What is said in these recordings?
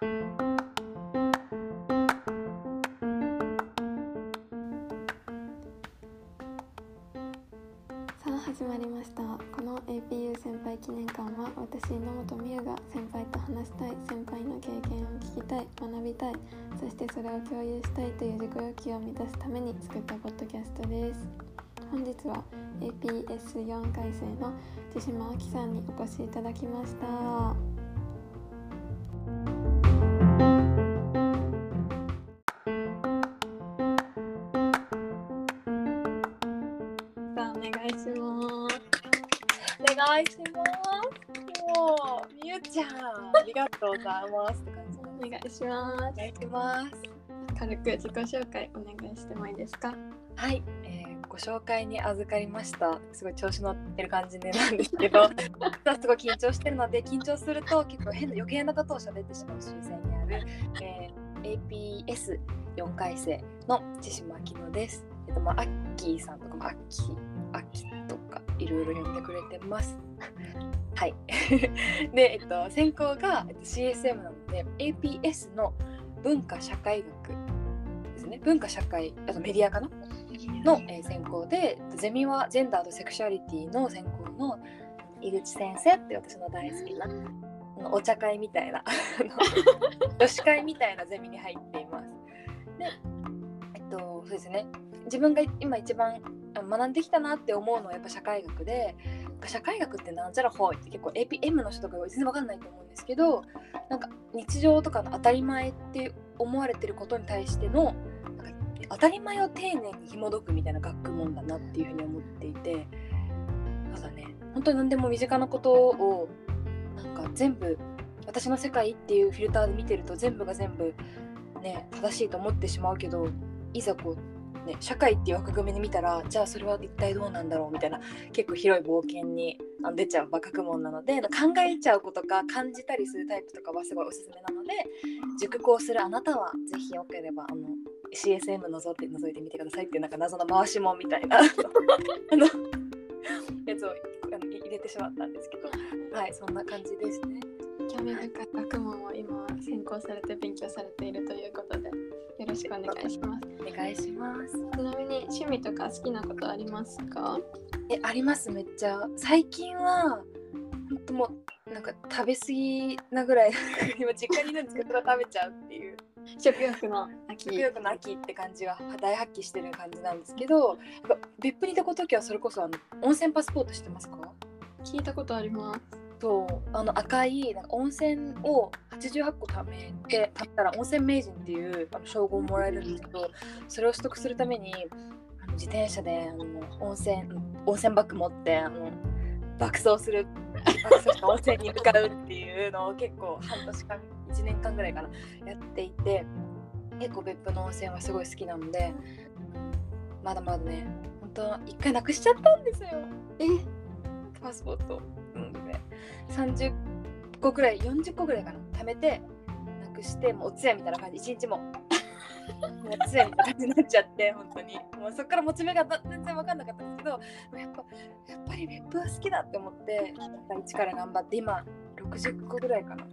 さあ始まりました。この APU 先輩記念館は私野本美優が先輩と話したい先輩の経験を聞きたい学びたいそしてそれを共有したいという自己欲求を満たすために作ったポッドキャストです。本日は APS4 回生の千島亜紀さんにお越しいただきました。とうございますお願いしますお願いします。軽く自己紹介お願いしてもいいですか？はい、えーご紹介に預かりました。すごい調子乗ってる感じでなんですけど、すごい緊張してるので、緊張すると結構変な余計なことを喋ってしまう習性にある、えー APS4 回生の千島明乃です。えっと、まあ、アッキーさんとかもアッキー、ろいろ呼んでくれてます。はい。で、えっと、専攻がえっと CSM なので、APS の文化社会学ですね。文化社会、あとメディアかな？の、えー専攻で、ゼミはジェンダーとセクシュアリティの専攻の井口先生って私の大好きなお茶会みたいな 女子会みたいなゼミに入っています。で、えっと、そうですね。自分が今一番学んできたなって思うのはやっぱ社会学で社会学ってなんちゃらほいって結構 APM の人とか全然わかんないと思うんですけどなんか日常とかの当たり前って思われてることに対してのなんか当たり前を丁寧に紐解くみたいな学問だなっていうふうに思っていてただね本当に何でも身近なことをなんか全部私の世界っていうフィルターで見てると全部が全部ね正しいと思ってしまうけどいざこうね社会っていう枠組みで見たらじゃあそれは一体どうなんだろうみたいな結構広い冒険に出ちゃう学問なので考えちゃうことか感じたりするタイプとかはすごいおすすめなので熟考するあなたはぜひよければあの CSM のぞって覗いてみてくださいっていうなんか謎の回しもみたいな あのやつを入れてしまったんですけどはいそんな感じですね。興味深い学問を今専攻されて勉強されているということでよろしくお願いします。お願いします。ちなみに趣味とか好きなことありますか？えありますめっちゃ。最近は本当もうなんか食べ過ぎなぐらい今実家にいるんですけど食べちゃうっていう。食欲の秋。食欲の秋って感じが大発揮してる感じなんですけど別府にいた時はそれこそあの温泉パスポート知ってますか？聞いたことありますそう。あの赤いなんか温泉を88個貯めて貯めたら温泉名人っていうあの称号をもらえるんですけどそれを取得するためにあの自転車であの温泉温泉バッグ持ってあの爆走する爆走した温泉に向かうっていうのを結構半年間1年間ぐらいかなやっていて結構別府の温泉はすごい好きなのでまだまだね本当一回なくしちゃったんですよ。え？パスポート、うんね、30個ぐらい40個ぐらいかな。貯めてなくしてもうお通夜みたいな感じ。一日も。もうお通夜みたいな感じになっちゃって本当に。もうそっからモチベが全然分かんなかったんですけどやっぱやっぱり別府は好きだって思って一から頑張って今60個ぐらいかな。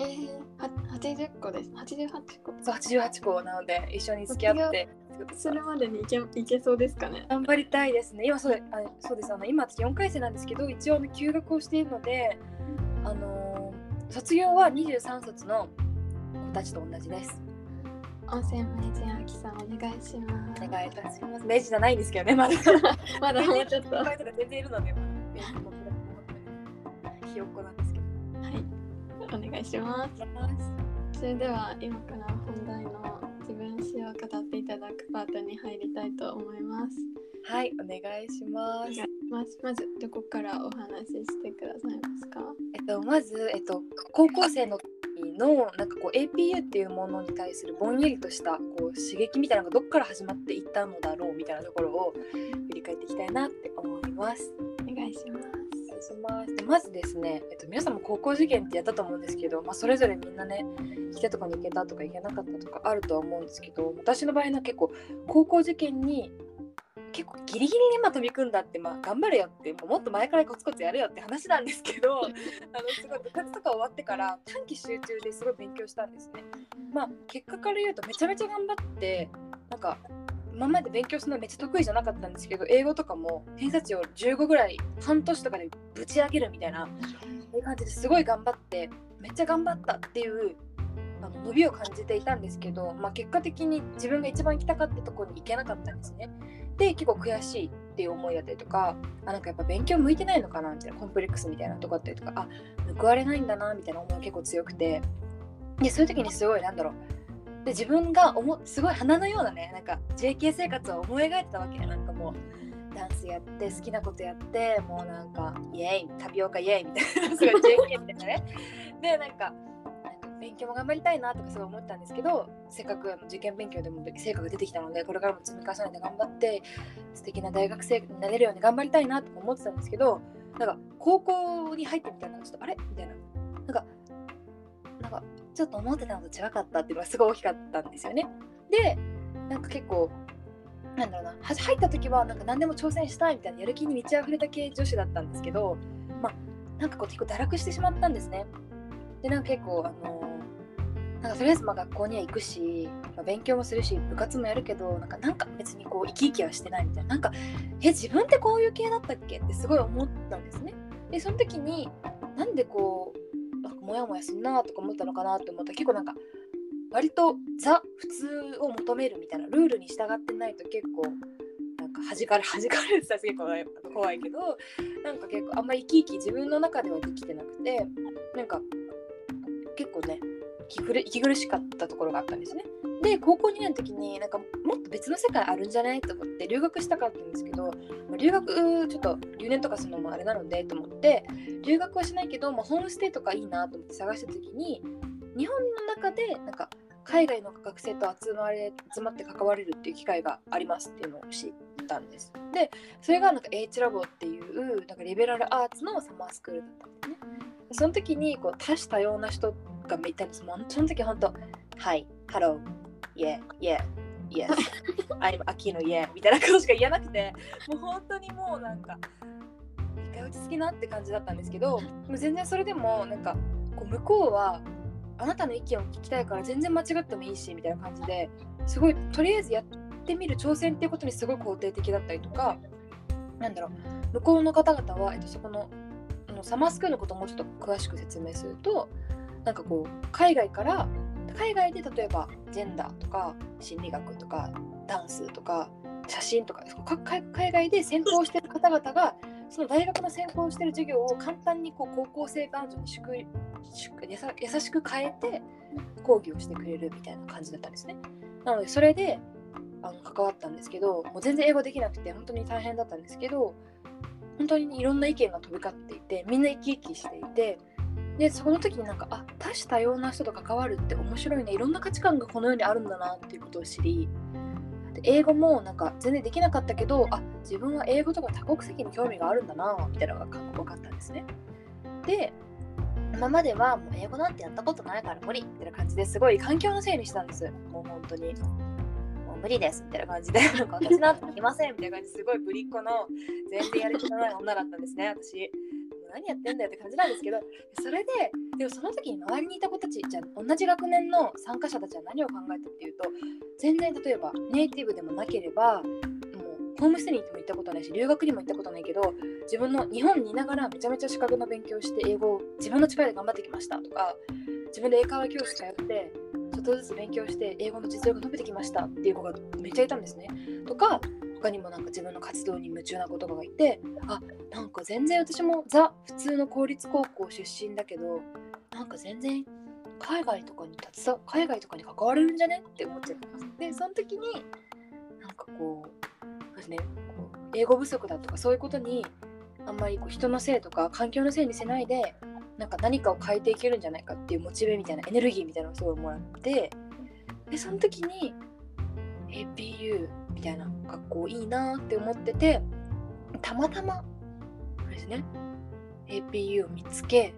えー、は80個です。88個そう88個なので一緒に付き合って。それまでにいけいけそうですかね。頑張りたいですね。今そうあそうです。あの今私4回生なんですけど一応、ね、休学をしているので、あのー卒業は23卒の子たちと同じです。温泉名人あきさんお願いします。お願いいたします。明治じゃないんですけどね、まだ。まだもうちょっと。全然いるので、まだ。明治もひよっこなんですけど。いお願いします。それでは今から本題の自分史を語っていただくパートに入りたいと思います。はい、お願いします。まずどこからお話ししてくださいますか？えっと、まず、えっと、高校生の時のなんかこう APU っていうものに対するぼんやりとしたこう刺激みたいなのがどっから始まっていったのだろうみたいなところを振り返っていきたいなって思います。お願いしますいしますでまずですね、えっと、皆さんも高校受験ってやったと思うんですけど、まあ、それぞれみんなね行きたいとこに行けたとか行けなかったとかあるとは思うんですけど私の場合は結構高校受験に結構ギリギリに今飛び組んだってまあ頑張れよってもうもっと前からコツコツやるよって話なんですけど あのすごい部活とか終わってから短期集中ですごい勉強したんですね。まあ結果から言うとめちゃめちゃ頑張ってなんか今まで勉強するのめっちゃ得意じゃなかったんですけど英語とかも偏差値を15ぐらい半年とかでぶち上げるみたいなそういう感じですごい頑張ってめっちゃ頑張ったっていうあの伸びを感じていたんですけど、まあ、結果的に自分が一番行きたかったところに行けなかったんですね。で結構悔しいっていう思いだったりとかあなんかやっぱ勉強向いてないのかなみたいなコンプレックスみたいなとこあったりとかあ報われないんだなみたいな思いが結構強くてでそういう時にすごいなんだろうで自分が思すごい花のようなねなんか JK 生活を思い描いてたわけなんかもうダンスやって好きなことやってもうなんかイエイタピオカイエイみたいな。すごい JK みたいなね。でなんか勉強も頑張りたいなとかすごい思ったんですけどせっかく受験勉強でも成果が出てきたのでこれからも積み重ねて頑張って素敵な大学生になれるように頑張りたいなとか思ってたんですけどなんか高校に入ってみたらちょっとあれ？みたいな。なんかなんかちょっと思ってたのと違かったっていうのがすごい大きかったんですよね。でなんか結構なんだろうな入った時はなんか何でも挑戦したいみたいなやる気に満ち溢れた系女子だったんですけどまあなんかこう結構堕落してしまったんですね。でなんか結構あのなんかとりあえずまあ学校には行くし、まあ、勉強もするし部活もやるけどなんかなんか別にこう生き生きはしてないみたいななんかえ自分ってこういう系だったっけ？ってすごい思ったんですね。でその時になんでこうモヤモヤすんなとか思ったのかなって思ったら結構なんか割とザ普通を求めるみたいなルールに従ってないと結構なんか弾かれ 弾かれるって言ったら結構怖いけどなんか結構あんまり生き生き自分の中ではできてなくてなんか結構ね息苦しかったところがあったんですね。で高校2年の時になんかもっと別の世界あるんじゃないと思って留学したかったんですけど留学ちょっと留年とかするのもあれなのでと思って留学はしないけど、まあ、ホームステイとかいいなと思って探した時に日本の中でなんか海外の学生と集まれ集まって関われるっていう機会がありますっていうのを知ったんです。でそれがなんか H ラボっていうなんかリベラルアーツのサマースクールだったんですね。その時にこう多種多様な人がいたんです。もうその時本当、はい、 hello、yeah、yeah、イェ、I'm 秋のイェみたいなことしか言えなくて、もう本当にもうなんか、一回落ち着きなって感じだったんですけど、もう全然それでもなんか、こう向こうは、あなたの意見を聞きたいから全然間違ってもいいしみたいな感じですごいとりあえずやってみる挑戦っていうことにすごい肯定的だったりとかなんだろう向こうの方々は、えっと、そこののサマースクールのことをもうちょっと詳しく説明するとなんかこう海外から海外で例えばジェンダーとか心理学とかダンスとか写真とか海外で専攻してる方々がその大学の専攻してる授業を簡単にこう高校生バージョンに優しく変えて講義をしてくれるみたいな感じだったんですね。なのでそれであの関わったんですけどもう全然英語できなくて本当に大変だったんですけど本当にいろんな意見が飛び交っていてみんな生き生きしていてでその時になんかあ多種多様な人と関わるって面白いねいろんな価値観がこの世にあるんだなっていうことを知りで英語もなんか全然できなかったけどあ自分は英語とか多国籍に興味があるんだなみたいなのが分かったんですね。で今まではもう英語なんてやったことないから無理みたいな感じですごい環境のせいにしたんです。もう本当に。もう無理ですみたいな感じで、なんか私なんてできませんみたいな感じですごいぶりっ子の全然やる気のない女だったんですね、私。何やってんだよって感じなんですけどそれででもその時に周りにいた子たちじゃ同じ学年の参加者たちは何を考えたっていうと全然例えばネイティブでもなければもうホームステイに行っても行ったことないし留学にも行ったことないけど自分の日本にいながらめちゃめちゃ資格の勉強して英語を自分の力で頑張ってきましたとか自分で英会話教室通ってちょっとずつ勉強して英語の実力が伸びてきましたっていう子がめっちゃいたんですね。とか他にもなんか自分の活動に夢中な子とかがいてあなんか全然私もザ普通の公立高校出身だけどなんか全然海外とかに携わ海外とかに関われるんじゃねって思っちゃった。んですでその時になんかこうですねこう英語不足だとかそういうことにあんまりこう人のせいとか環境のせいにせないでなんか何かを変えていけるんじゃないかっていうモチベみたいなエネルギーみたいなのをすごいもらってでその時に APU みたいな学校いいなって思っててたまたまあれですね APU を見つけ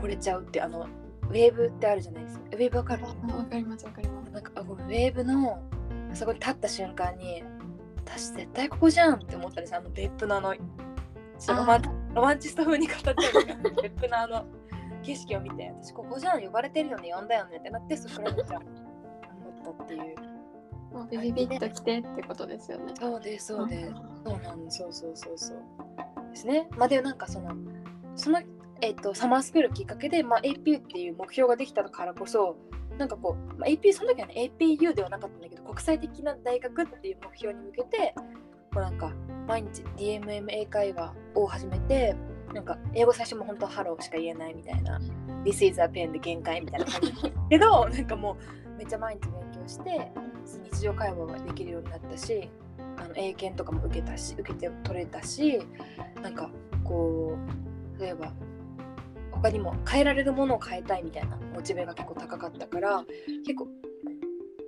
惚れちゃうってあのウェーブってあるじゃないですか。ウェーブわかる？わかりますわかります。なんかあウェーブのそこに立った瞬間に私絶対ここじゃんって思ったんですあの別府のあのロマンロマンチスト風に語っちゃう別府のあの景色を見て私ここじゃん呼ばれてるよね呼んだよねってなってそこからめっちゃ思った。っていう。もうビビビッと来てってことですよね。そうですそうです。そうなんそうそうそうそう。ですね。まあでもなんかそのそのえっ、とサマースクールきっかけでまあ AP っていう目標ができたからこそなんかこう、まあ、AP その時はね APU ではなかったんだけど国際的な大学っていう目標に向けてこうなんか毎日 DMM 英会話を始めてなんか英語最初も本当ハローしか言えないみたいな This is a pen で限界みたいな感じけど なんかもうめっちゃ毎日勉強して日常会話ができるようになったしあの英検とかも受けたし受けて取れたしなんかこう例えば他にも変えられるものを変えたいみたいなモチベが結構高かったから結構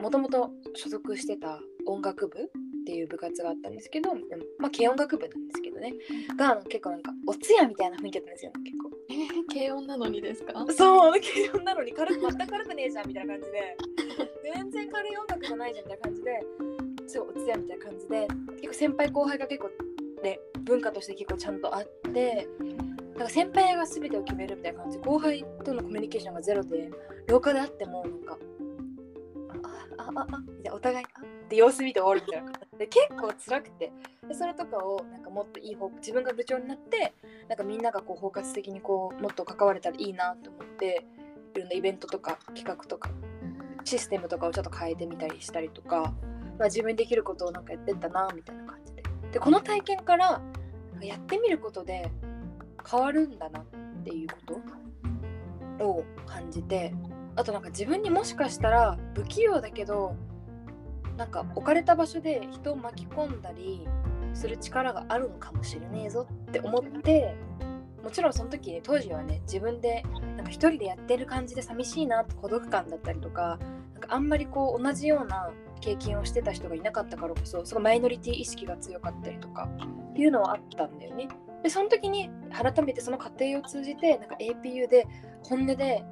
もともと所属してた音楽部っていう部活があったんですけどまあ軽音楽部なんですけどね。が結構なんかお通夜みたいな雰囲気だったんですよ結構。えー、軽音なのにですか？そう軽音なのに軽く全く軽くねえじゃんみたいな感じで。全然軽い音楽じゃないじゃんみたいな感じで。すごいお通夜みたいな感じで。結構先輩後輩が結構で文化として結構ちゃんとあってだから先輩が全てを決めるみたいな感じ後輩とのコミュニケーションがゼロで廊下であってもなんかああああみたいなお互いあって様子見て終わるみたいな。感じで結構辛くて。でそれとかをなんかもっといい方自分が部長になってなんかみんながこう包括的にこうもっと関われたらいいなと思っていろんなイベントとか企画とかシステムとかをちょっと変えてみたりしたりとか、まあ、自分にできることをなんかやってったなみたいな感じで。でこの体験からやってみることで変わるんだなっていうことを感じてあとなんか自分にもしかしたら不器用だけどなんか置かれた場所で人を巻き込んだりする力があるのかもしれねえぞって思ってもちろんその時、ね、当時はね自分でなんか一人でやってる感じで寂しいなって孤独感だったりとかなんかあんまりこう同じような経験をしてた人がいなかったからこそすごいマイノリティ意識が強かったりとかっていうのはあったんだよね。でその時に改めてその過程を通じてなんか APU で本音で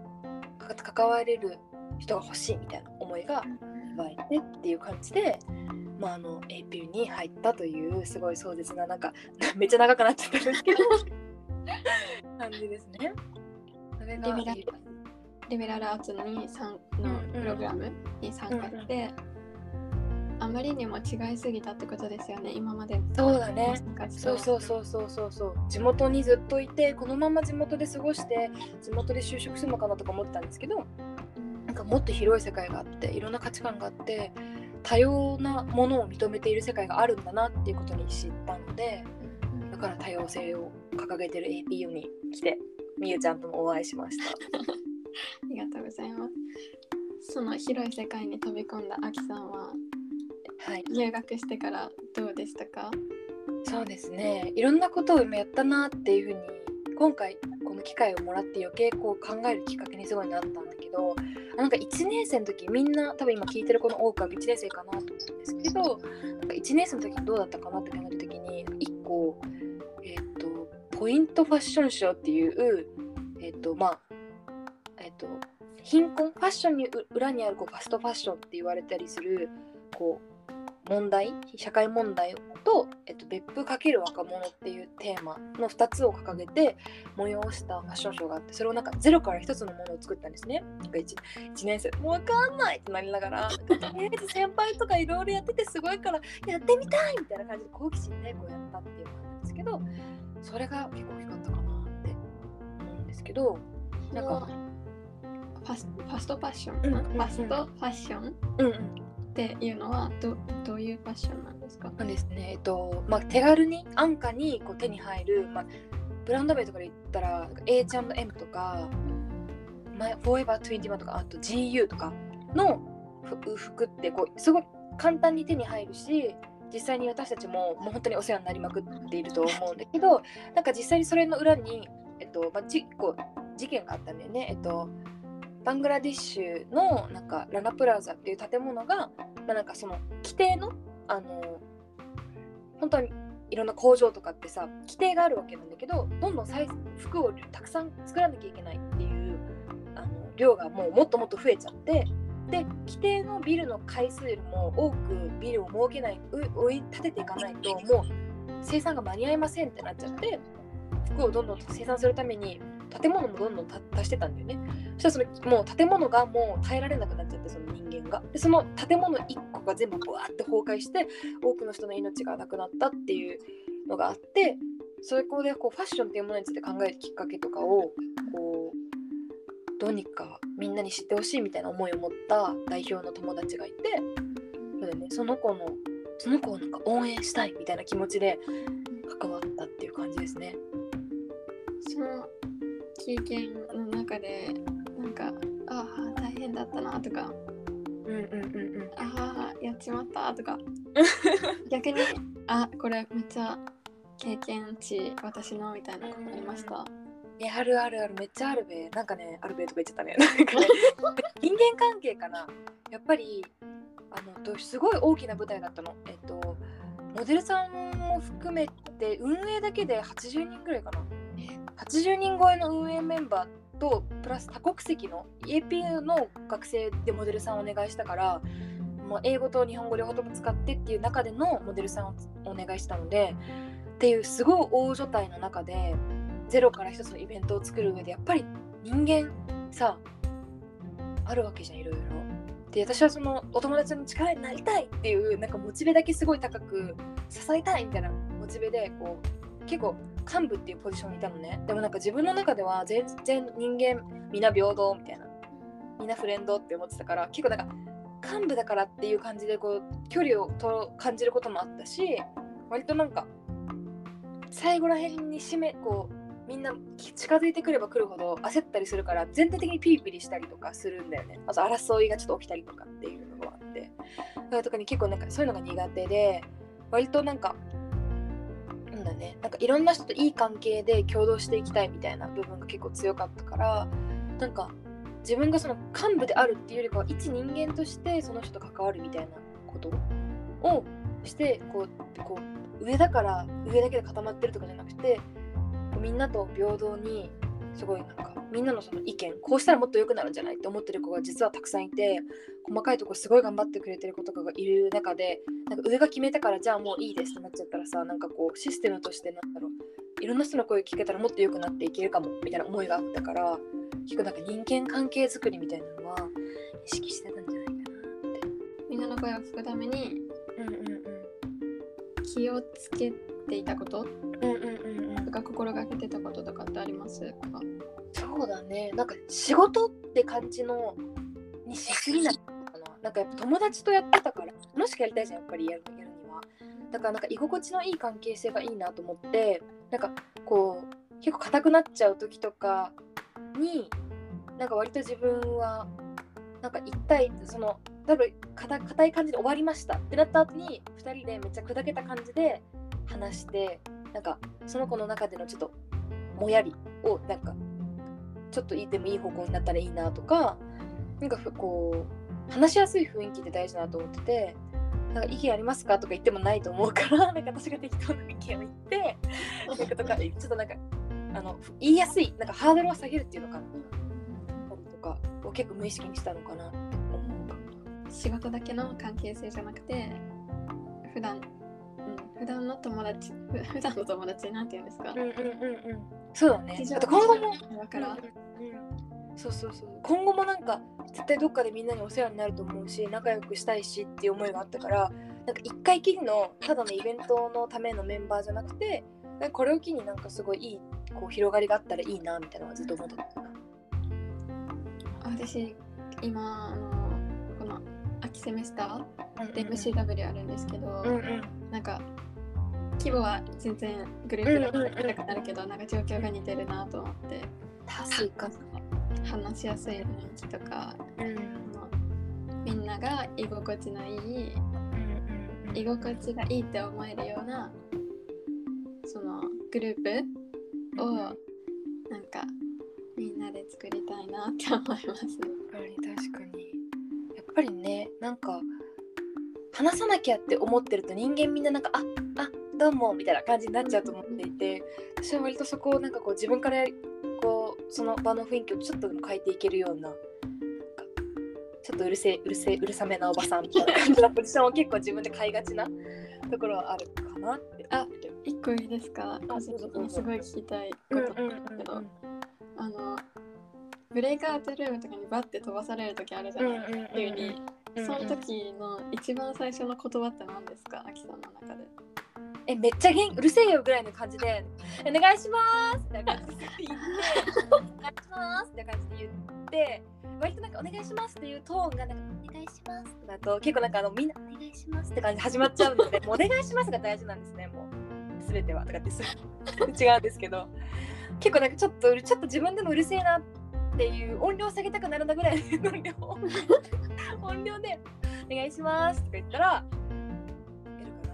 関われる人が欲しいみたいな思いが湧いてっていう感じで、まあ、あの APU に入ったというすごい壮絶ななんか めっちゃ長くなっちゃったんですけど 感じですね。それがリベラルアーツにさんのプログラムに参加して、あまりにも違いすぎたってことですよね今までそうだね。そうそうそうそうそうそう。地元にずっといてこのまま地元で過ごして地元で就職するのかなとか思ってたんですけどなんかもっと広い世界があっていろんな価値観があって多様なものを認めている世界があるんだなっていうことに知ったのでだから多様性を掲げてる APU に来てみゆちゃんともお会いしました。ありがとうございます。その広い世界に飛び込んだあきさんははい、留学してからどうでしたか？そうですね。いろんなことを今やったなっていうふうに今回この機会をもらって余計こう考えるきっかけにすごいなったんだけどなんか1年生の時みんな多分今聞いてる子の多くは1年生かなと思うんですけどなんか1年生の時どうだったかなって考える時に1個えっ、とポイントファッションショーっていうえっ、とまあえっ、と貧困？ファッションに裏にあるこうファストファッションって言われたりするこう問題社会問題と、えっと、別府×若者っていうテーマの2つを掲げて催したファッションショーがあってそれをなんかゼロから1つのものを作ったんですね。なんか 1, 1年生もう分かんないってなりながらとりあえず先輩とかいろいろやっててすごいからやってみたいみたいな感じで好奇心でこうやったっていう感じなんですけどそれが結構大きかったかなって思うんですけどなんかファスファストファッション、ファストファッション？うんうんっていうのはどどういうファッションなんですか？なんですね、えっとまあ、手軽に安価にこう手に入る、まあ、ブランド名とかで言ったら H&M とかまあ Forever21 とかあと GU とかのふ服ってこうすごい簡単に手に入るし実際に私たちももう本当にお世話になりまくっていると思うんだけどなんか実際にそれの裏に、えっとまあ、じこう事件があったんだよね。えっとバングラディッシュのなんかラナプラザっていう建物が、まあ、なんかその規定のあの本当にいろんな工場とかってさ規定があるわけなんだけどどんどんサイズ服をたくさん作らなきゃいけないっていうあの量がもうもっともっと増えちゃってで規定のビルの回数よりも多くビルを設けない追い立てていかないともう生産が間に合いませんってなっちゃって服をどんどん生産するために建物もどんどん足してたんだよね。そしたらそのもう建物がもう耐えられなくなっちゃってその人間が。でその建物1個が全部ブワーって崩壊して多くの人の命がなくなったっていうのがあってそこでこうファッションっていうものについて考えるきっかけとかをこうどうにかみんなに知ってほしいみたいな思いを持った代表の友達がいてそで、ね、その子のその子をなんか応援したいみたいな気持ちで関わったっていう感じですね。その経験の中でなんかああ大変だったなとかうんうんうんうん。ああやっちまったとか。逆にあこれめっちゃ経験値私のみたいなことありました？えあるあるある。めっちゃあるべ。なんかねあるべとか言っちゃった ね。人間関係かな。やっぱりあのとすごい大きな舞台だったの。えっとモデルさんも含めて運営だけで80人ぐらいかな80人超えの運営メンバーとプラス多国籍の APU の学生でモデルさんをお願いしたからもう英語と日本語両方とも使ってっていう中でのモデルさんをお願いしたのでっていうすごい大所帯の中でゼロから一つのイベントを作る上でやっぱり人間さあるわけじゃんいろいろ。で私はそのお友達の力になりたいっていうなんかモチベだけすごい高く支えたいみたいなモチベでこう結構幹部っていうポジションにいたのね。でもなんか自分の中では全然人間みんな平等みたいな。みんなフレンドって思ってたから結構なんか幹部だからっていう感じでこう距離をと感じることもあったし割となんか最後らへんに締めこうみんな近づいてくれば来るほど焦ったりするから全体的にピリピリしたりとかするんだよね。あと争いがちょっと起きたりとかっていうのがあって。だからとかに結構なんかそういうのが苦手で割となんかなんだね。なんかいろんな人といい関係で共同していきたいみたいな部分が結構強かったからなんか自分がその幹部であるっていうよりかは一人間としてその人と関わるみたいなことをしてこうこう上だから上だけで固まってるとかじゃなくてみんなと平等にすごいなんかみんなのその意見こうしたらもっと良くなるんじゃないって思ってる子が実はたくさんいて細かいとこすごい頑張ってくれてる子とかがいる中でなんか上が決めたからじゃあもういいですってなっちゃったらさなんかこうシステムとしてなんだろういろんな人の声聞けたらもっと良くなっていけるかもみたいな思いがあったから結構なんか人間関係づくりみたいなのは意識してたんじゃないかなって。みんなの声を聞くためにうんうんうん。気をつけていたこと？うんうんうんうん。とか心がけてたこととかってあります？かそうだね。なんか仕事って感じのにしすぎないかな。なんかやっぱ友達とやってたから楽しくやりたいじゃんやっぱりやるやるには。だからなんか居心地のいい関係性がいいなと思ってなんかこう結構硬くなっちゃう時とかになんか割と自分はなんか一対その多分硬硬い感じで終わりました。ってなった後に2人でめっちゃ砕けた感じで話してなんかその子の中でのちょっともやりをなんかちょっといいでもいい方向になったらいいなとかなんかふこう話しやすい雰囲気って大事だなと思っててなんか意見ありますか？とか言ってもないと思うから なんか私が適当な意見を言ってなんかとかちょっとなんかあの言いやすいなんかハードルを下げるっていうのかなとかを結構無意識にしたのかなって思う仕事だけの関係性じゃなくて普段、うん、普段の友達ふ普段の友達なんて言うんですか、うんうんうんうん。そうだね。あと今後もだから、うんうんそうそうそう。今後もなんか絶対どっかでみんなにお世話になると思うし仲良くしたいしっていう思いがあったからなんか一回きりのただのイベントのためのメンバーじゃなくてこれを機になんかすごいいいこう広がりがあったらいいなみたいなのはずっと思ってた。私今あのこの秋セメスターでうん MCW あるんですけど、うんうん。なんか規模は全然グループで高くなるけど、なんか状況が似てるなと思って確か話しやすい雰囲気とかうんみんなが居心地のいいうん居心地がいいって思えるようなそのグループをなんかみんなで作りたいなって思います。確かに確かにやっぱりねなんか話さなきゃって思ってると人間みんななんかああどうもみたいな感じになっちゃうと思っていて私は割とそこをなんかこう自分からやりその場の雰囲気をちょっと変えていけるようなちょっとうるせえうるせえうるさめなおばさんみたいな。感じのポジションを結構自分で買いがちなところはあるかなって。あ一個いいですか？あそうそうすごい聞きたいこうんとうんなんだけど、うんあのブレイクアウトルームとかにバッて飛ばされる時あるじゃうんない、うんうん急に、うん。その時の一番最初の言葉って何ですか？アキさんの中でえめっちゃ元うるせえよぐらいの感じで「お願いします」みたいな感じで言って「お願いします」みたいな感じで言って割となんか「お願いします」っていうトーンがなんか「お願いします」だと結構なんかあのみんな「お願いします」って感じで始まっちゃうので「もうお願いします」が大事なんですねもう全ては。とかってす 違うんですけど結構なんかちょっとちょっと自分でもうるせえなっていう音量下げたくなるんだぐらいの音量 音量で「お願いします」とか言ったら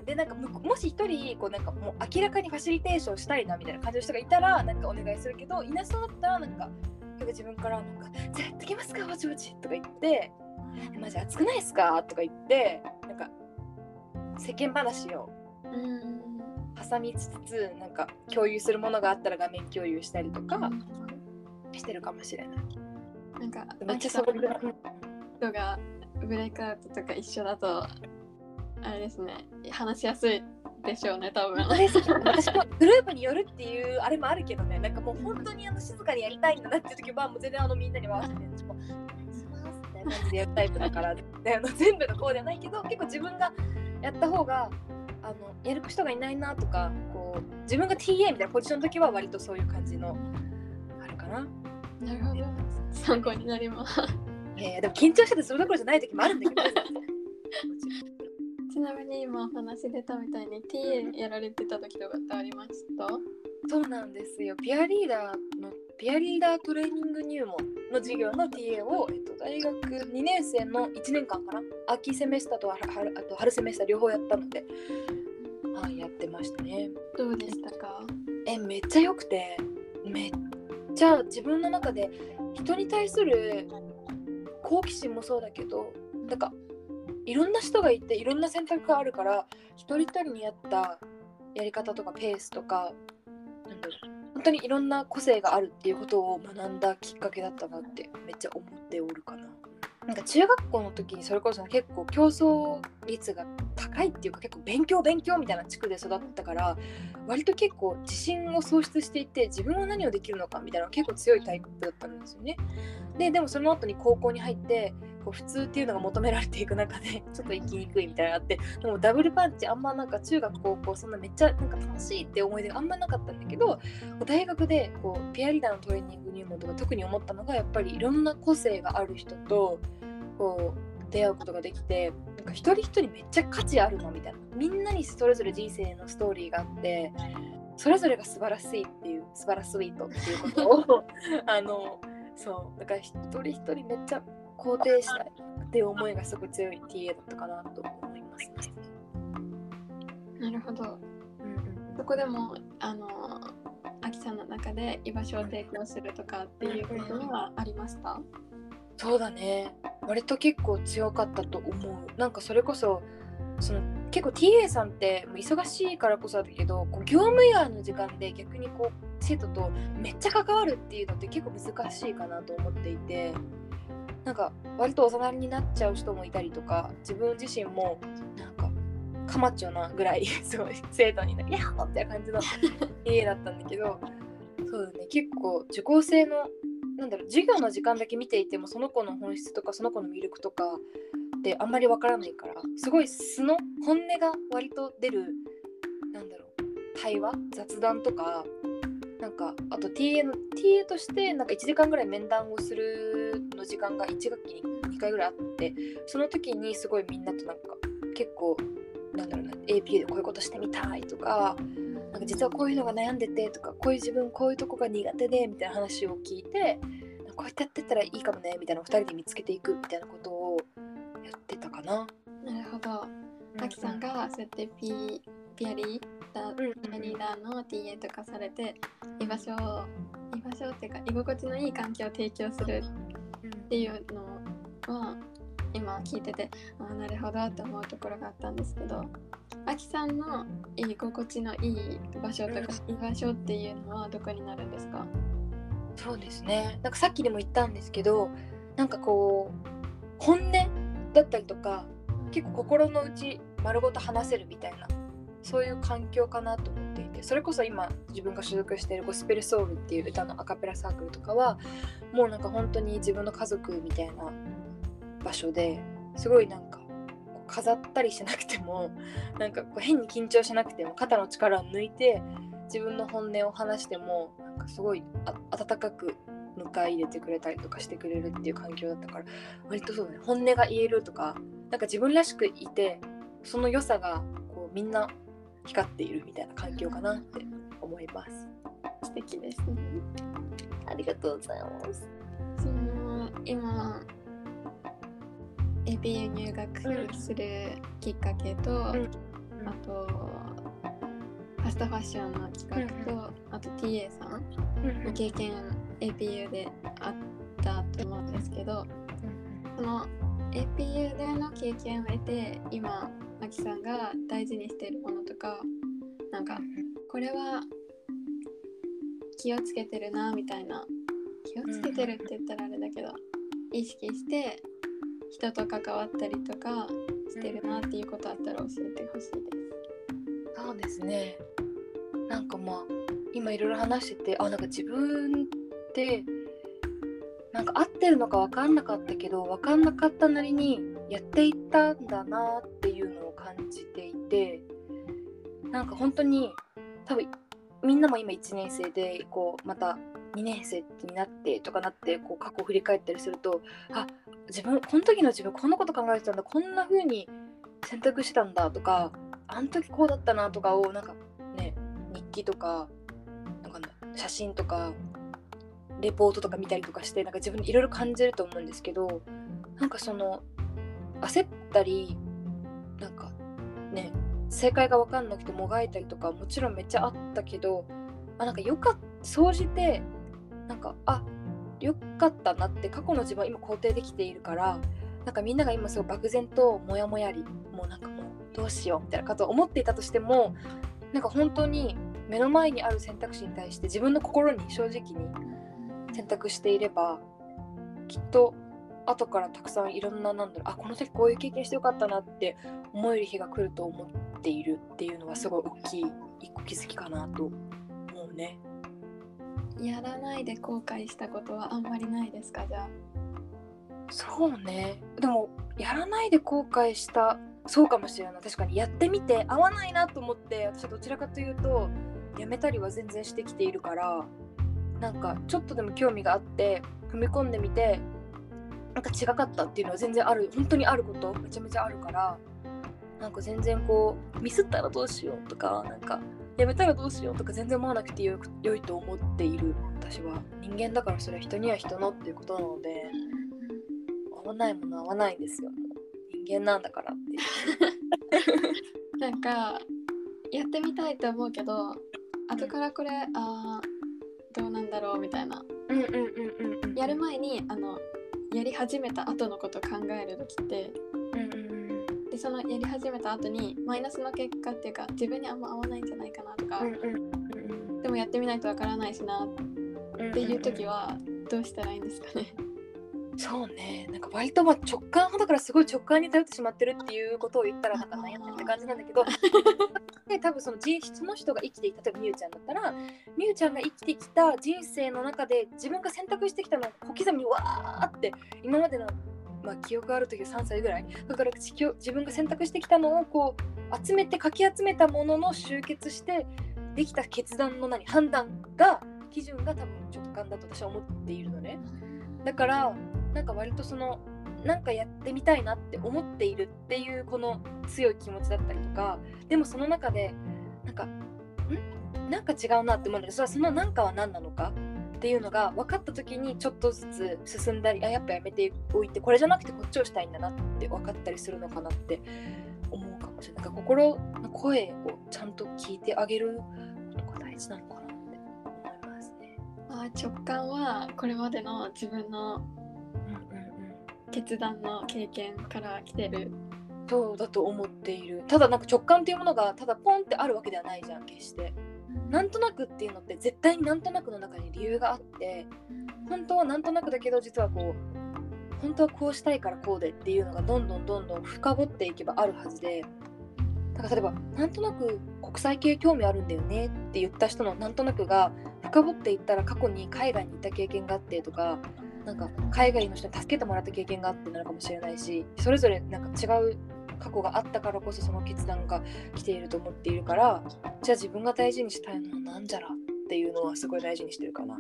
でなんかむもし一人こうなんかもう明らかにファシリテーションしたいなみたいな感じの人がいたらなんかお願いするけどいなそうだったらなんか自分からなんか「じゃあやってきますかぼちぼち」とか言って「えマジ熱くないですか?」とか言ってなんか世間話をうん挟みつつなんか共有するものがあったら画面共有したりとかしてるかもしれない。なんかめっちゃ素朴な。人がブレイクアウトとか一緒だとあれですね。話しやすいでしょうね多分。私もグループによるっていうあれもあるけどね。なんかもう本当にあの静かにやりたいんだなっていう時はもう全然あのみんなに回して「ちょっとお願いします」みたいな感じでやるタイプだから。であの全部のこうではないけど結構自分がやった方があのやる人がいないなとかこう自分が TA みたいなポジションの時は割とそういう感じのあるかな。なるほど。参考になります。えー、でも緊張しててそれどころじゃない時もあるんだけどちなみに今お話出たみたいに TA やられてた時とかってありました？そうなんですよ。ピアリーダーのピアリーダートレーニング入門の授業の TA を、えっと、大学2年生の1年間かな？秋セメスターと春春あと春セメスター両方やったので、はい、やってましたね。どうでしたか？えめっちゃ良くてめっちゃ自分の中で人に対する好奇心もそうだけどなんかいろんな人がいていろんな選択があるから一人一人に合ったやり方とかペースとか本当にいろんな個性があるっていうことを学んだきっかけだったなってめっちゃ思っておるかな。なんか中学校の時にそれこそ結構競争率が高いっていうか結構勉強勉強みたいな地区で育ったから割と結構自信を喪失していて自分は何をできるのかみたいなのが結構強いタイプだったんですよね。ででもその後に高校に入ってこう普通っていうのが求められていく中で ちょっと生きにくいみたいなのがあってでもダブルパンチあんまなんか中学高校そんなめっちゃなんか楽しいって思い出があんまなかったんだけど大学でこうピアリーダーのトレーニング入門とか特に思ったのがやっぱりいろんな個性がある人とこう出会うことができてなんか一人一人めっちゃ価値あるなみたいな。みんなにそれぞれ人生のストーリーがあってそれぞれが素晴らしいっていう素晴らしいとっていうことを あのそうだから一人一人めっちゃ肯定したいっていう思いがすごく強い TA だったかなと思いますね。なるほど。うんうん。そこでもあのアキさんの中で居場所を提供するとかっていうことはありました？そうだね。割と結構強かったと思う。なんかそれこそその結構 TA さんって忙しいからこそだけどこう業務以外の時間で逆にこう生徒とめっちゃ関わるっていうのって結構難しいかなと思っていてなんか割とおざなりになっちゃう人もいたりとか自分自身もなんかかまっちょなぐらいすごい生徒になんか「やっほ!」って感じの TA だったんだけどそうだね結構受講生のなんだろう授業の時間だけ見ていてもその子の本質とかその子の魅力とかってあんまりわからないからすごい素の本音が割と出るなんだろう対話雑談とかなんかあと TA の TA としてなんか1時間ぐらい面談をするの時間が1学期に2回ぐらいあってその時にすごいみんなとなんか結構なんだろうな AP でこういうことしてみたいとかなんか実はこういうのが悩んでてとかこういう自分こういうとこが苦手でみたいな話を聞いてこうやってやってったらいいかもねみたいなのを2人で見つけていくみたいなことをやってたかな。なるほど。アキさんがそうやってピピアリーダーリーダーの TA とかされて居場所を居場所っていうか居心地のいい環境を提供するっていうのは今聞いててああなるほどって思うところがあったんですけどアキさんの居心地のいい場所とか居場所っていうのはどこになるんですか？そうですね。なんかさっきでも言ったんですけどなんかこう本音だったりとか結構心の内丸ごと話せるみたいなそういう環境かなと思って。いてそれこそ今自分が所属しているゴスペルソウルっていう歌のアカペラサークルとかはもうなんか本当に自分の家族みたいな場所ですごいなんか飾ったりしなくても なんかこう変に緊張しなくても肩の力を抜いて自分の本音を話してもなんかすごい温かく迎え入れてくれたりとかしてくれるっていう環境だったから割とそうだね本音が言えるとかなんか自分らしくいてその良さがこうみんな光っているみたいな環境かなって思います。素敵ですね。ありがとうございます。その今 APU 入学するきっかけと、ん。あとファストファッションの企画と、あと TA さんの経験 APU であったと思うんですけどその APU での経験を得て今マキさんが大事にしているものとかなんかこれは気をつけてるなみたいな。気をつけてるって言ったらあれだけど意識して人と関わったりとかしてるなっていうことあったら教えてほしいです。そうですね。なんかまあ今いろいろ話しててあなんか自分ってなんか合ってるのか分かんなかったけど分かんなかったなりにやっていったんだなっていうのを感じていてなんか本当に多分みんなも今1年生でこうまた2年生になってとかなってこう過去を振り返ったりするとあ自分この時の自分こんなこと考えてたんだこんな風に選択してたんだとかあの時こうだったなとかをなんかね日記とかなんか写真とかレポートとか見たりとかしてなんか自分いろいろ感じると思うんですけどなんかその焦ったりなんかね正解が分かんなくてもがいたりとかもちろんめっちゃあったけどあなんかよかった総じてなんかあよかったなって過去の自分は今肯定できているからなんかみんなが今すごい漠然とモヤモヤりもうなんかもうどうしようみたいなことを思っていたとしてもなんか本当に目の前にある選択肢に対して自分の心に正直に選択していればきっと後からたくさんいろんななんだろうあこの時こういう経験してよかったなって思える日が来ると思っているっていうのはすごい大きい一個気づきかなと思うね。やらないで後悔したことはあんまりないですか？じゃあ。そうね。でもやらないで後悔したそうかもしれない。確かにやってみて合わないなと思って私はどちらかというとやめたりは全然してきているからなんかちょっとでも興味があって踏み込んでみてなんか違かったっていうのは全然ある本当にあることめちゃめちゃあるからなんか全然こうミスったらどうしようとかなんかやめたらどうしようとか全然思わなくてよ良いと思っている私は。人間だからそれは人には人のっていうことなので合わないものは合わないんですよ。人間なんだからって なんかやってみたいと思うけど後からこれあーどうなんだろうみたいな。うんうんうんうんうん。やる前にあのやり始めた後のことを考える時ってそのやり始めた後にマイナスの結果っていうか自分にあんま合わないんじゃないかなとか、うんうんうんでもやってみないとわからないしなっうんていう時はどうしたらいいんですかね？そうね。なんか割とまあ直感派だからすごい直感に頼ってしまってるっていうことを言ったらなんか悩んでるって感じなんだけどで多分その人その人が生きていた例えばみゆちゃんだったらみゆちゃんが生きてきた人生の中で自分が選択してきたのを小刻みにわーって今までの、まあ、記憶ある時は3歳ぐらい。だから自分が選択してきたのをこう集めてかき集めたものの集結してできた決断の何判断が基準が多分直感だと私は思っているのね。だからなんか割とそのなんかやってみたいなって思っているっていうこの強い気持ちだったりとかでもその中でなんかん？なんか違うなって思うんだけどそれはそのなんかは何なのか？っていうのが分かった時にちょっとずつ進んだりあやっぱやめておいてこれじゃなくてこっちをしたいんだなって分かったりするのかなって思うかもしれないなんか心の声をちゃんと聞いてあげることが大事なのかなって思いますね。まあ直感はこれまでの自分の決断の経験から来てる。そうだと思っているただなんか直感っていうものがただポンってあるわけではないじゃん決してなんとなくっていうのって絶対になんとなくの中に理由があって本当はなんとなくだけど実はこう本当はこうしたいからこうでっていうのがどんどんどんどん深掘っていけばあるはずでだから例えばなんとなく国際系興味あるんだよねって言った人のなんとなくが深掘っていったら過去に海外に行った経験があってとかなんか海外の人に助けてもらった経験があってなるかもしれないしそれぞれなんか違う過去があったからこそその決断が来ていると思っているからじゃあ自分が大事にしたいのは何じゃらっていうのはすごい大事にしてるかな。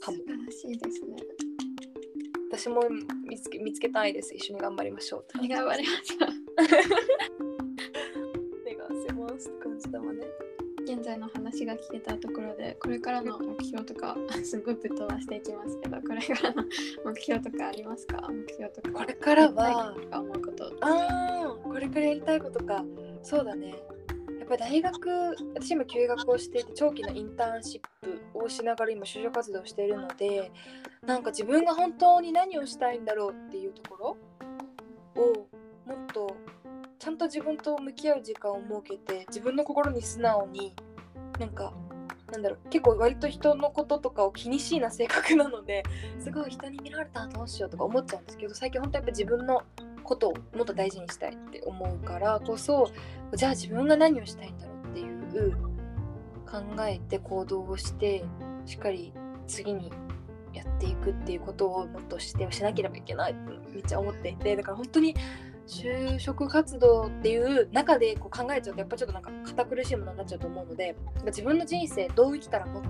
素晴らしいですね。私も見つけ見つけたいです一緒に頑張りましょう頑張りましょう。願わせますって感じだわね現在の話が聞けたところでこれからの目標とか すごいぶっ飛ばしていきますけどこれからの 目標とかありますか？目標とか。これからは思うことああこれからやりたいことか。そうだね。やっぱり大学私今休学をしていて長期のインターンシップをしながら今就職活動をしているのでなんか自分が本当に何をしたいんだろうっていうところをちゃんと自分と向き合う時間を設けて自分の心に素直になんかなんだろう結構割と人のこととかを気にしいな性格なのですごい人に見られたらどうしようとか思っちゃうんですけど最近本当やっぱ自分のことをもっと大事にしたいって思うからこそじゃあ自分が何をしたいんだろうっていう考えて行動をしてしっかり次にやっていくっていうことをもっとしてしなければいけないってめっちゃ思っていてだから本当に就職活動っていう中でこう考えちゃうとやっぱちょっとなんか堅苦しいものになっちゃうと思うので自分の人生どう生きたらもっと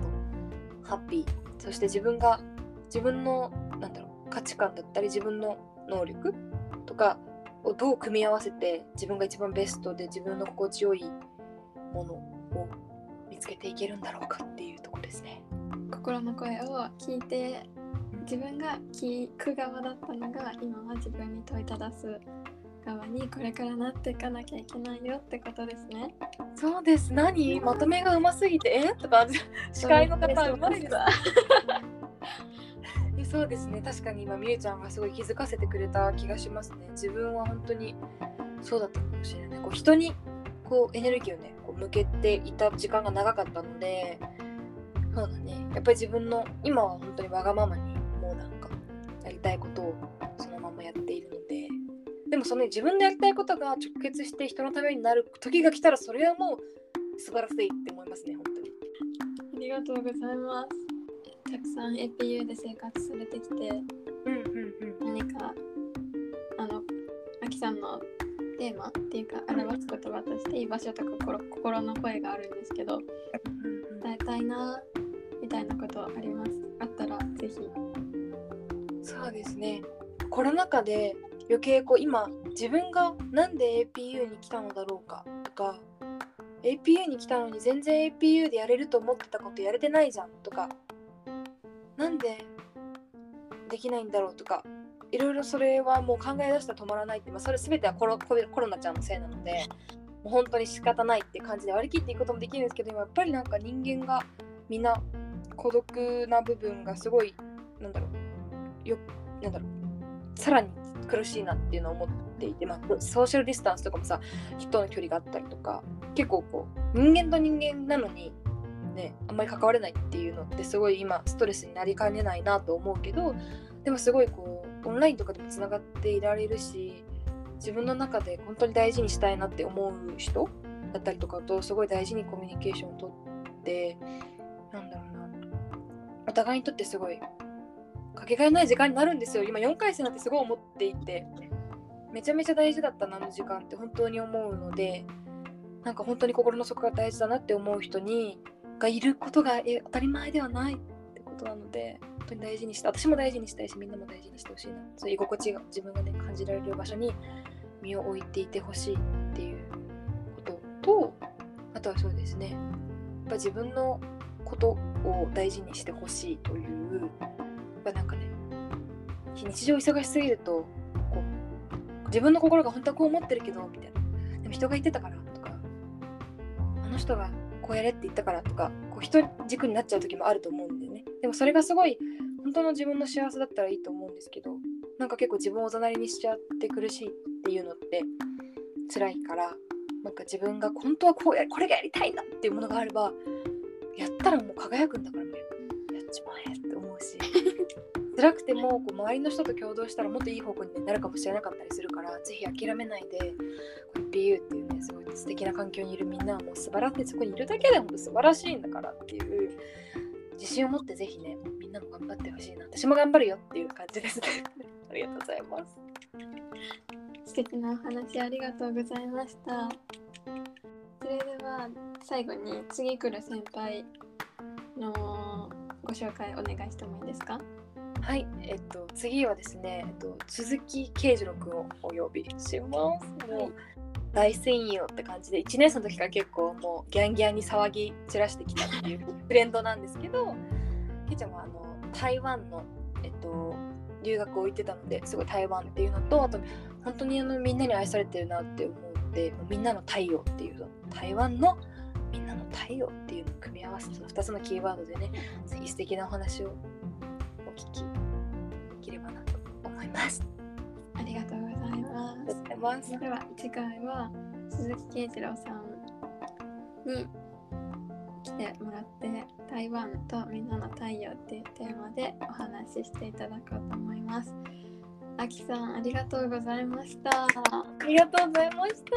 ハッピーそして自分が自分のなんだろう価値観だったり自分の能力とかをどう組み合わせて自分が一番ベストで自分の心地よいものを見つけていけるんだろうかっていうとこですね。心の声を聞いて自分が聞く側だったのが今は自分に問いただす側にこれからなっていかなきゃいけないよってことですね。そうです。何？まとめがうますぎて？え？とか 司会の方うまいで そうですね。確かに今みゆちゃんがすごい気づかせてくれた気がしますね。自分は本当にそうだったかもしれない。こう人にこうエネルギーをねこう向けていた時間が長かったのでそうだね。やっぱり自分の今は本当にわがままにもうなんかやりたいことをでもその自分でやりたいことが直結して人のためになる時が来たらそれはもう素晴らしいって思いますね本当に。ありがとうございます。たくさん APU で生活されてきて。うんうんうん。何かあのあきさんのテーマっていうか表す言葉として居場所とか心心の声があるんですけど伝えたいなみたいなことあります？あったらぜひ。そうですね。コロナ禍で余計こう今自分がなんで APU に来たのだろうかとか APU に来たのに全然 APU でやれると思ってたことやれてないじゃんとかなんでできないんだろうとかいろいろそれはもう考え出したら止まらないって、まあ、それ全てはコロコロコロナちゃんのせいなのでもう本当に仕方ないって感じで割り切っていくこともできるんですけど今やっぱりなんか人間がみんな孤独な部分がすごいなんだろうよなんだろうさらに苦しいなっていうのを思っていて、まあ、ソーシャルディスタンスとかもさ人の距離があったりとか結構こう人間と人間なのにねあんまり関われないっていうのってすごい今ストレスになりかねないなと思うけどでもすごいこうオンラインとかでもつながっていられるし自分の中で本当に大事にしたいなって思う人だったりとかとすごい大事にコミュニケーションをとってなんだろうなお互いにとってすごいかけがえない時間になるんですよ。今4回生なんてすごい思っていて。めちゃめちゃ大事だったなあの時間って本当に思うのでなんか本当に心の底が大事だなって思う人にがいることが当たり前ではないってことなので本当に大事にして私も大事にしたいしみんなも大事にしてほしいな。そういう居心地が自分がね感じられる場所に身を置いていてほしいっていうこととあとはそうですね。やっぱ自分のことを大事にしてほしいというぱなんかね日常忙しすぎるとこう自分の心が本当はこう思ってるけどみたいな。でも人が言ってたからとかあの人がこうやれって言ったからとかこう人軸になっちゃう時もあると思うんでね。でもそれがすごい本当の自分の幸せだったらいいと思うんですけどなんか結構自分をおざなりにしちゃって苦しいっていうのって辛いからなんか自分が本当はこうやこれがやりたいんだっていうものがあればやったらもう輝くんだからもうやっちまえって思うし。辛くてもこう周りの人と共同したらもっといい方向になるかもしれなかったりするからぜひ諦めないでこの BU っていうねすごい素敵な環境にいるみんなはもう素晴らしいそこにいるだけでも素晴らしいんだからっていう自信を持ってぜひねみんなも頑張ってほしいな私も頑張るよっていう感じです。ね ありがとうございます。素敵なお話ありがとうございました。それでは最後に次来る先輩のご紹介お願いしてもいいですか？はい、えっと、次はですね、えっと、鈴木慶次郎君をお呼びします。もう大戦友って感じで、1年生の時から結構もうギャンギャンに騒ぎ散らしてきたっていう フレンドなんですけど、ケイちゃんはあの台湾の、えっと、留学を行ってたので、すごい台湾っていうのと、あと本当にあのみんなに愛されてるなって思って、もうみんなの太陽っていう、台湾のみんなの太陽っていうのを組み合わせた2つのキーワードでね、素敵なお話をお聞きできればなと思います。ありがとうございまありがとうございますす。では次回は鈴木慶次郎さんに来てもらって台湾とみんなの太陽っていうテーマでお話ししていただこうと思います。あきさんありがとうございました。ありがとうございました。